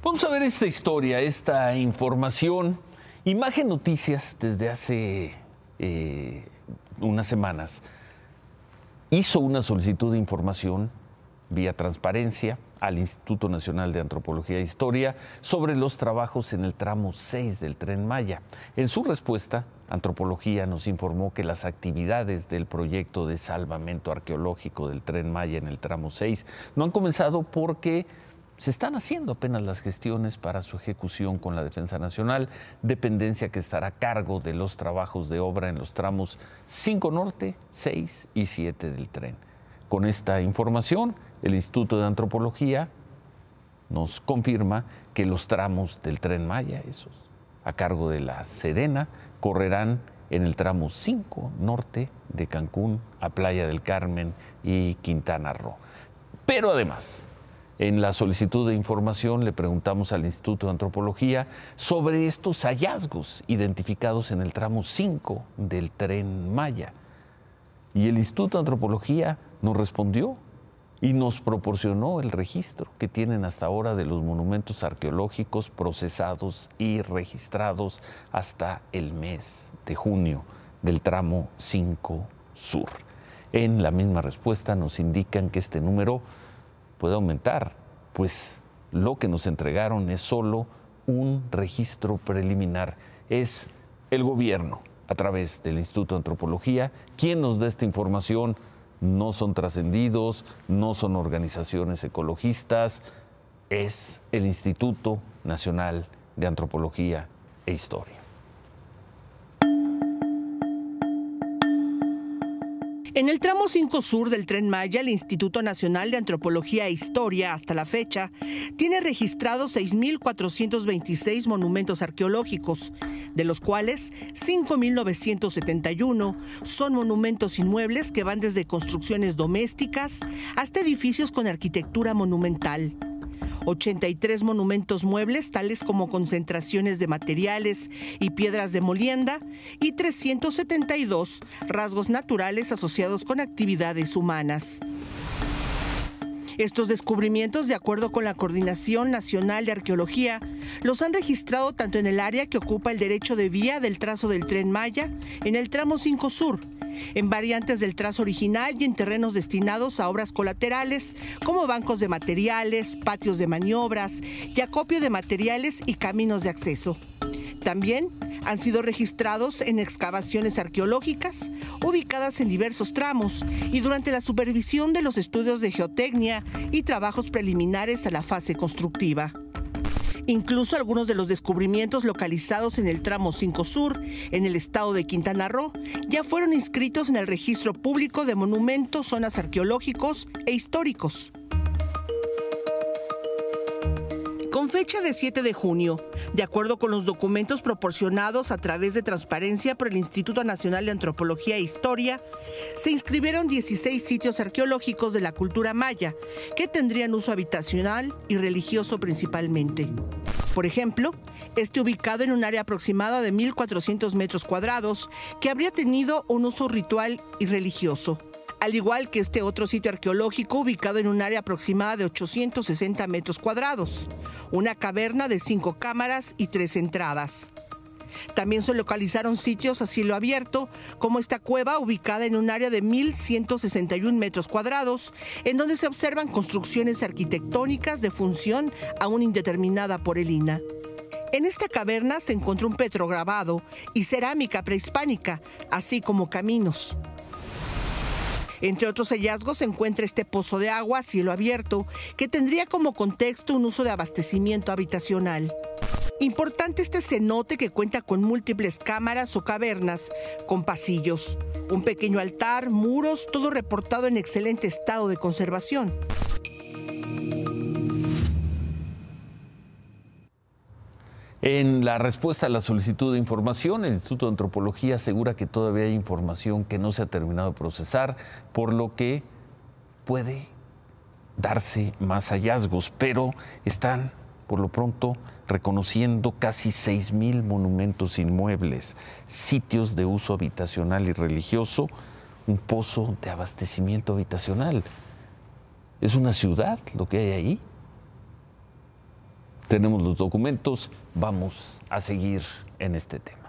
Vamos a ver esta historia, esta información. Imagen Noticias desde hace eh, unas semanas hizo una solicitud de información vía transparencia al Instituto Nacional de Antropología e Historia sobre los trabajos en el tramo 6 del tren Maya. En su respuesta, Antropología nos informó que las actividades del proyecto de salvamento arqueológico del tren Maya en el tramo 6 no han comenzado porque se están haciendo apenas las gestiones para su ejecución con la Defensa Nacional, dependencia que estará a cargo de los trabajos de obra en los tramos 5 Norte, 6 y 7 del tren. Con esta información, el Instituto de Antropología nos confirma que los tramos del tren Maya, esos a cargo de la Serena, correrán en el tramo 5 norte de Cancún a Playa del Carmen y Quintana Roo. Pero además, en la solicitud de información le preguntamos al Instituto de Antropología sobre estos hallazgos identificados en el tramo 5 del tren Maya. Y el Instituto de Antropología nos respondió y nos proporcionó el registro que tienen hasta ahora de los monumentos arqueológicos procesados y registrados hasta el mes de junio del tramo 5 Sur. En la misma respuesta nos indican que este número puede aumentar, pues lo que nos entregaron es solo un registro preliminar. Es el gobierno, a través del Instituto de Antropología, quien nos da esta información no son trascendidos, no son organizaciones ecologistas, es el Instituto Nacional de Antropología e Historia. En el tramo 5 sur del tren Maya, el Instituto Nacional de Antropología e Historia, hasta la fecha, tiene registrados 6.426 monumentos arqueológicos, de los cuales 5.971 son monumentos inmuebles que van desde construcciones domésticas hasta edificios con arquitectura monumental. 83 monumentos muebles, tales como concentraciones de materiales y piedras de molienda, y 372 rasgos naturales asociados con actividades humanas. Estos descubrimientos, de acuerdo con la Coordinación Nacional de Arqueología, los han registrado tanto en el área que ocupa el derecho de vía del trazo del tren Maya, en el tramo 5 Sur, en variantes del trazo original y en terrenos destinados a obras colaterales, como bancos de materiales, patios de maniobras y acopio de materiales y caminos de acceso. También han sido registrados en excavaciones arqueológicas ubicadas en diversos tramos y durante la supervisión de los estudios de geotecnia y trabajos preliminares a la fase constructiva. Incluso algunos de los descubrimientos localizados en el tramo 5 Sur, en el estado de Quintana Roo, ya fueron inscritos en el registro público de monumentos, zonas arqueológicos e históricos. Con fecha de 7 de junio, de acuerdo con los documentos proporcionados a través de transparencia por el Instituto Nacional de Antropología e Historia, se inscribieron 16 sitios arqueológicos de la cultura maya que tendrían uso habitacional y religioso principalmente. Por ejemplo, este ubicado en un área aproximada de 1.400 metros cuadrados que habría tenido un uso ritual y religioso al igual que este otro sitio arqueológico ubicado en un área aproximada de 860 metros cuadrados, una caverna de cinco cámaras y tres entradas. También se localizaron sitios a cielo abierto, como esta cueva ubicada en un área de 1.161 metros cuadrados, en donde se observan construcciones arquitectónicas de función aún indeterminada por el INA. En esta caverna se encontró un petrograbado y cerámica prehispánica, así como caminos. Entre otros hallazgos se encuentra este pozo de agua a cielo abierto que tendría como contexto un uso de abastecimiento habitacional. Importante este cenote que cuenta con múltiples cámaras o cavernas con pasillos, un pequeño altar, muros, todo reportado en excelente estado de conservación. En la respuesta a la solicitud de información, el Instituto de Antropología asegura que todavía hay información que no se ha terminado de procesar, por lo que puede darse más hallazgos, pero están por lo pronto reconociendo casi 6.000 monumentos inmuebles, sitios de uso habitacional y religioso, un pozo de abastecimiento habitacional. Es una ciudad lo que hay ahí. Tenemos los documentos, vamos a seguir en este tema.